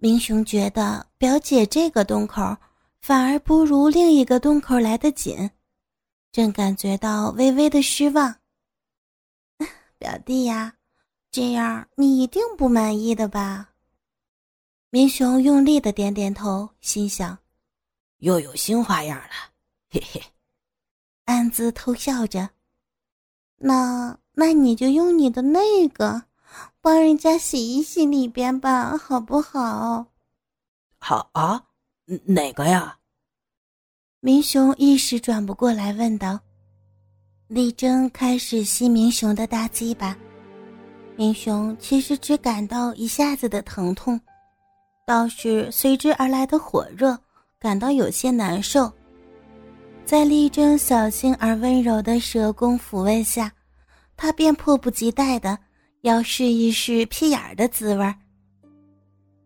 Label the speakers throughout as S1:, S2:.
S1: 明雄觉得表姐这个洞口反而不如另一个洞口来得紧，正感觉到微微的失望。表弟呀，这样你一定不满意的吧？明雄用力的点点头，心想：
S2: 又有新花样了，嘿嘿，
S1: 暗自偷笑着。那那你就用你的那个。帮人家洗一洗里边吧，好不好？
S2: 好啊，哪个呀？
S1: 明雄一时转不过来，问道。李征开始吸明雄的大鸡巴，明雄其实只感到一下子的疼痛，倒是随之而来的火热感到有些难受。在丽征小心而温柔的舌功抚慰下，他便迫不及待的。要试一试屁眼儿的滋味儿。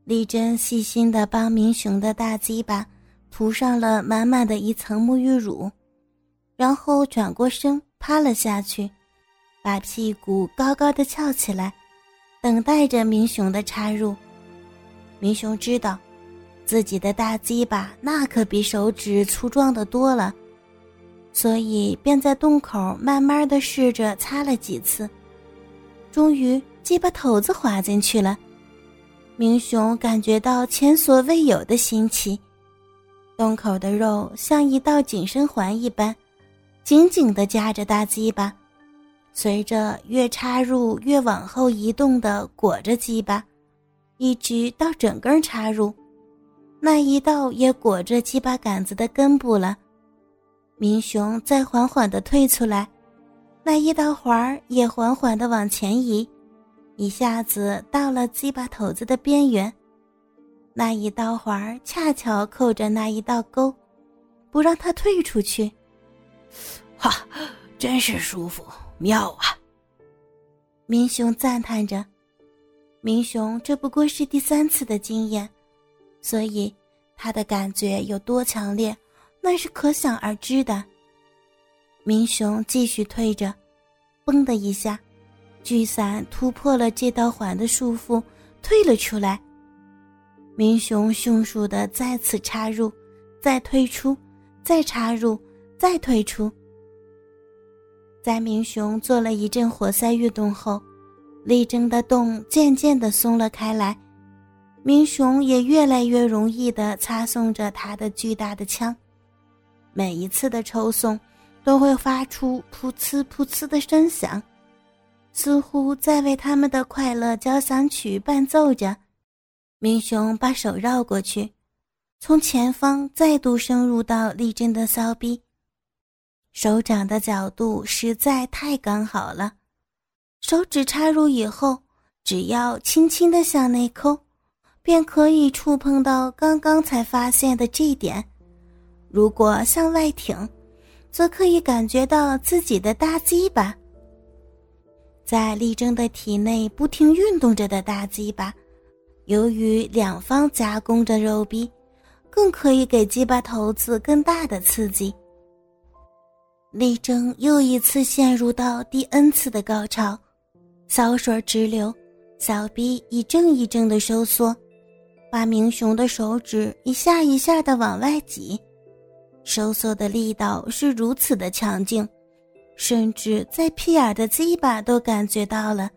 S1: 丽珍细心的帮明雄的大鸡巴涂上了满满的一层沐浴乳，然后转过身趴了下去，把屁股高高的翘起来，等待着明雄的插入。明雄知道，自己的大鸡巴那可比手指粗壮的多了，所以便在洞口慢慢的试着擦了几次。终于，鸡巴头子滑进去了。明雄感觉到前所未有的新奇，洞口的肉像一道紧身环一般，紧紧地夹着大鸡巴，随着越插入越往后移动的裹着鸡巴，一直到整根插入，那一道也裹着鸡巴杆子的根部了。明雄再缓缓地退出来。那一道环儿也缓缓地往前移，一下子到了鸡巴头子的边缘。那一道环儿恰巧扣着那一道沟，不让他退出去。
S2: 哈，真是舒服，妙啊！
S1: 明雄赞叹着。明雄这不过是第三次的经验，所以他的感觉有多强烈，那是可想而知的。明雄继续退着，嘣的一下，巨伞突破了这道环的束缚，退了出来。明雄迅速的再次插入，再退出，再插入，再退出。在明雄做了一阵活塞运动后，力争的洞渐渐的松了开来，明雄也越来越容易的擦送着他的巨大的枪，每一次的抽送。都会发出噗呲噗呲的声响，似乎在为他们的快乐交响曲伴奏着。明雄把手绕过去，从前方再度深入到丽珍的骚逼，手掌的角度实在太刚好了。手指插入以后，只要轻轻的向内抠，便可以触碰到刚刚才发现的这点。如果向外挺，则可以感觉到自己的大鸡巴，在力争的体内不停运动着的大鸡巴，由于两方夹攻着肉壁，更可以给鸡巴头子更大的刺激。力争又一次陷入到第 N 次的高潮，骚水直流，小臂一阵一阵的收缩，把明雄的手指一下一下的往外挤。收缩的力道是如此的强劲，甚至在屁眼的鸡巴都感觉到了。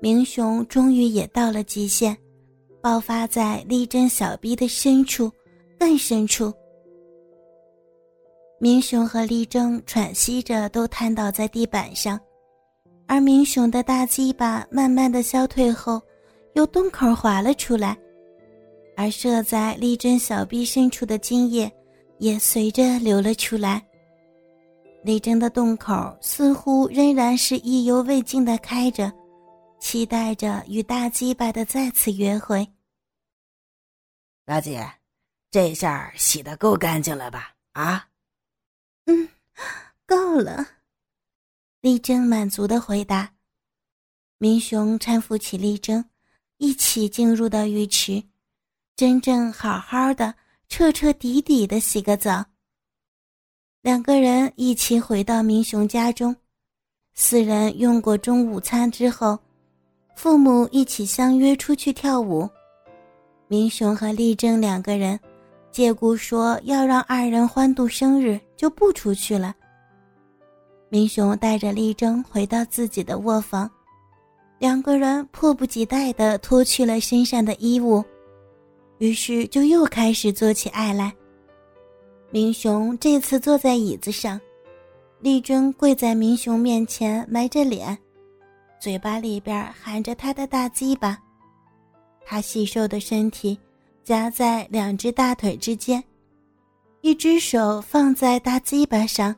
S1: 明雄终于也到了极限，爆发在力争小臂的深处，更深处。明雄和力争喘息着，都瘫倒在地板上，而明雄的大鸡巴慢慢的消退后，由洞口滑了出来，而射在力争小臂深处的精液。也随着流了出来。李征的洞口似乎仍然是意犹未尽的开着，期待着与大鸡巴的再次约会。
S2: 大姐，这下洗的够干净了吧？啊？
S1: 嗯，够了。丽珍满足的回答。明雄搀扶起丽珍，一起进入到浴池，真正好好的。彻彻底底的洗个澡。两个人一起回到明雄家中，四人用过中午餐之后，父母一起相约出去跳舞。明雄和丽珍两个人借故说要让二人欢度生日，就不出去了。明雄带着丽珍回到自己的卧房，两个人迫不及待地脱去了身上的衣物，于是就又开始做起爱来。明雄这次坐在椅子上，丽珍跪在明雄面前埋着脸，嘴巴里边含着他的大鸡巴，他细瘦的身体夹在两只大腿之间，一只手放在大鸡巴上。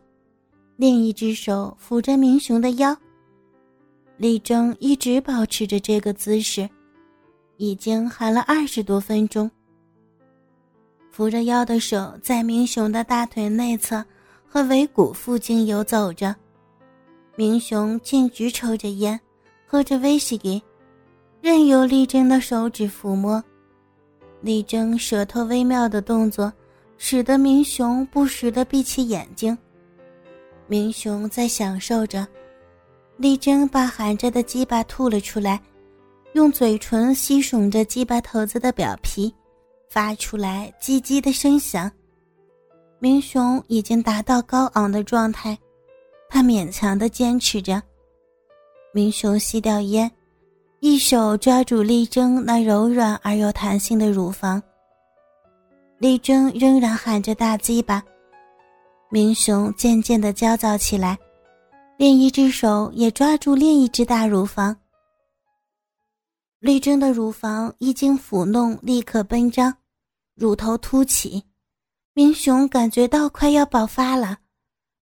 S1: 另一只手扶着明雄的腰，李征一直保持着这个姿势，已经喊了二十多分钟。扶着腰的手在明雄的大腿内侧和尾骨附近游走着，明雄径直抽着烟，喝着威士忌，任由丽珍的手指抚摸。丽珍舌头微妙的动作，使得明雄不时地闭起眼睛。明雄在享受着，丽珍把含着的鸡巴吐了出来，用嘴唇吸吮着鸡巴头子的表皮，发出来叽叽的声响。明雄已经达到高昂的状态，他勉强的坚持着。明雄吸掉烟，一手抓住丽珍那柔软而又弹性的乳房。丽珍仍然喊着大鸡巴。明雄渐渐的焦躁起来，另一只手也抓住另一只大乳房。丽珍的乳房一经抚弄，立刻奔张，乳头凸起。明雄感觉到快要爆发了，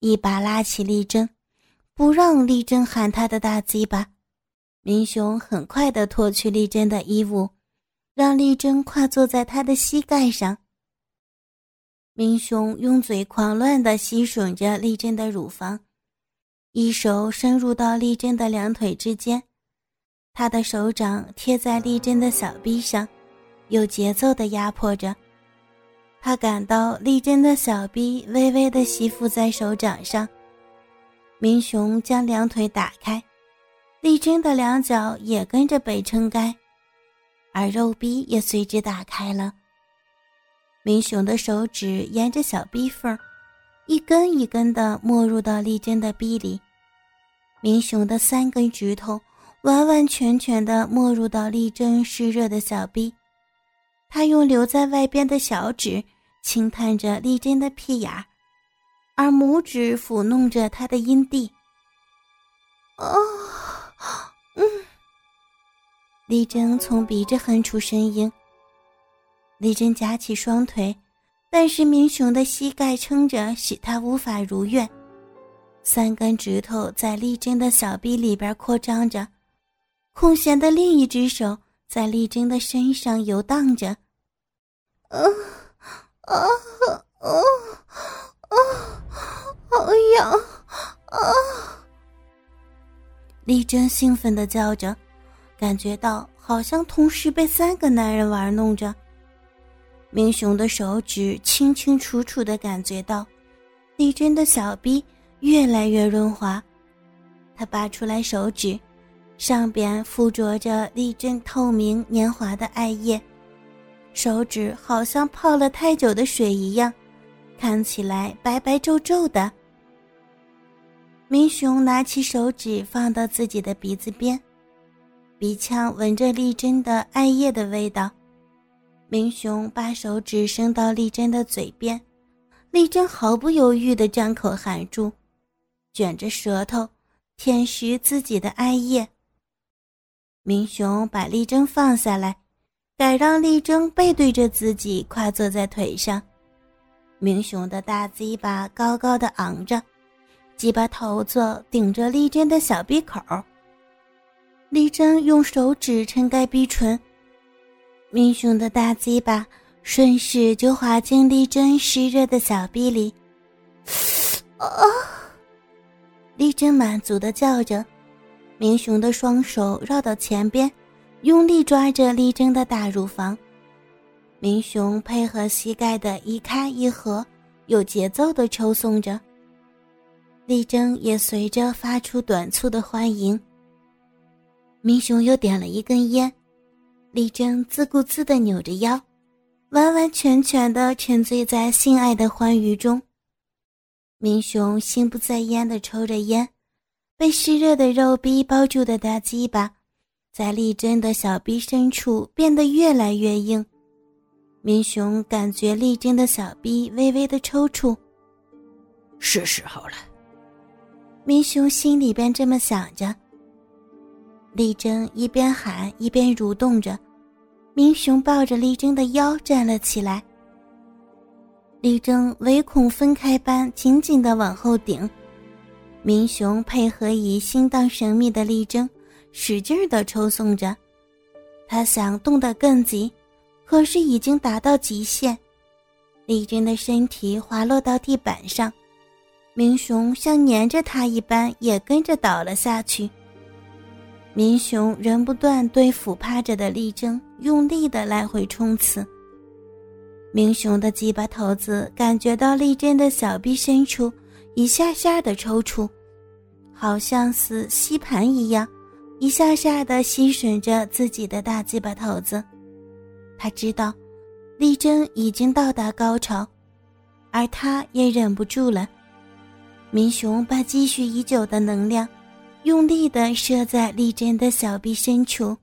S1: 一把拉起丽珍，不让丽珍喊他的大鸡巴。明雄很快的脱去丽珍的衣物，让丽珍跨坐在他的膝盖上。明雄用嘴狂乱地吸吮着丽珍的乳房，一手伸入到丽珍的两腿之间，他的手掌贴在丽珍的小臂上，有节奏地压迫着。他感到丽珍的小臂微微地吸附在手掌上。明雄将两腿打开，丽珍的两脚也跟着被撑开，而肉壁也随之打开了。明雄的手指沿着小臂缝，一根一根的没入到丽珍的臂里。明雄的三根指头完完全全的没入到丽珍湿热的小臂。他用留在外边的小指轻探着丽珍的屁眼，而拇指抚弄着她的阴蒂。啊，嗯。丽珍从鼻子哼出声音。丽珍夹起双腿，但是明雄的膝盖撑着，使她无法如愿。三根指头在丽珍的小臂里边扩张着，空闲的另一只手在丽珍的身上游荡着。啊啊啊啊！好痒啊！丽珍兴奋的叫着，感觉到好像同时被三个男人玩弄着。明雄的手指清清楚楚的感觉到，丽珍的小臂越来越润滑。他拔出来手指，上边附着着丽珍透明粘滑的艾叶，手指好像泡了太久的水一样，看起来白白皱皱的。明雄拿起手指放到自己的鼻子边，鼻腔闻着丽珍的艾叶的味道。明雄把手指伸到丽珍的嘴边，丽珍毫不犹豫地张口含住，卷着舌头舔食自己的艾叶。明雄把丽珍放下来，改让丽珍背对着自己，跨坐在腿上。明雄的大鸡巴高高的昂着，鸡巴头子顶着丽珍的小鼻口。丽珍用手指撑开鼻唇。明雄的大鸡巴顺势就滑进丽珍湿热的小臂里，啊！丽珍满足的叫着。明雄的双手绕到前边，用力抓着丽珍的大乳房。明雄配合膝盖的一开一合，有节奏的抽送着。丽珍也随着发出短促的欢迎。明雄又点了一根烟。丽珍自顾自地扭着腰，完完全全地沉醉在性爱的欢愉中。明雄心不在焉地抽着烟，被湿热的肉逼包住的大鸡巴，在丽珍的小臂深处变得越来越硬。明雄感觉丽珍的小臂微微的抽搐，
S2: 是时候了。
S1: 明雄心里边这么想着。丽珍一边喊一边蠕动着，明雄抱着丽珍的腰站了起来。丽珍唯恐分开般紧紧的往后顶，明雄配合以心脏神秘的力争，使劲的抽送着。他想动得更急。可是已经达到极限，丽珍的身体滑落到地板上，明雄像粘着他一般也跟着倒了下去。明雄仍不断对俯趴着的丽珍用力的来回冲刺。明雄的鸡巴头子感觉到丽珍的小臂深处一下下的抽搐，好像是吸盘一样，一下下的吸吮着自己的大鸡巴头子。他知道，丽珍已经到达高潮，而他也忍不住了。明雄把积蓄已久的能量，用力的射在丽珍的小臂深处。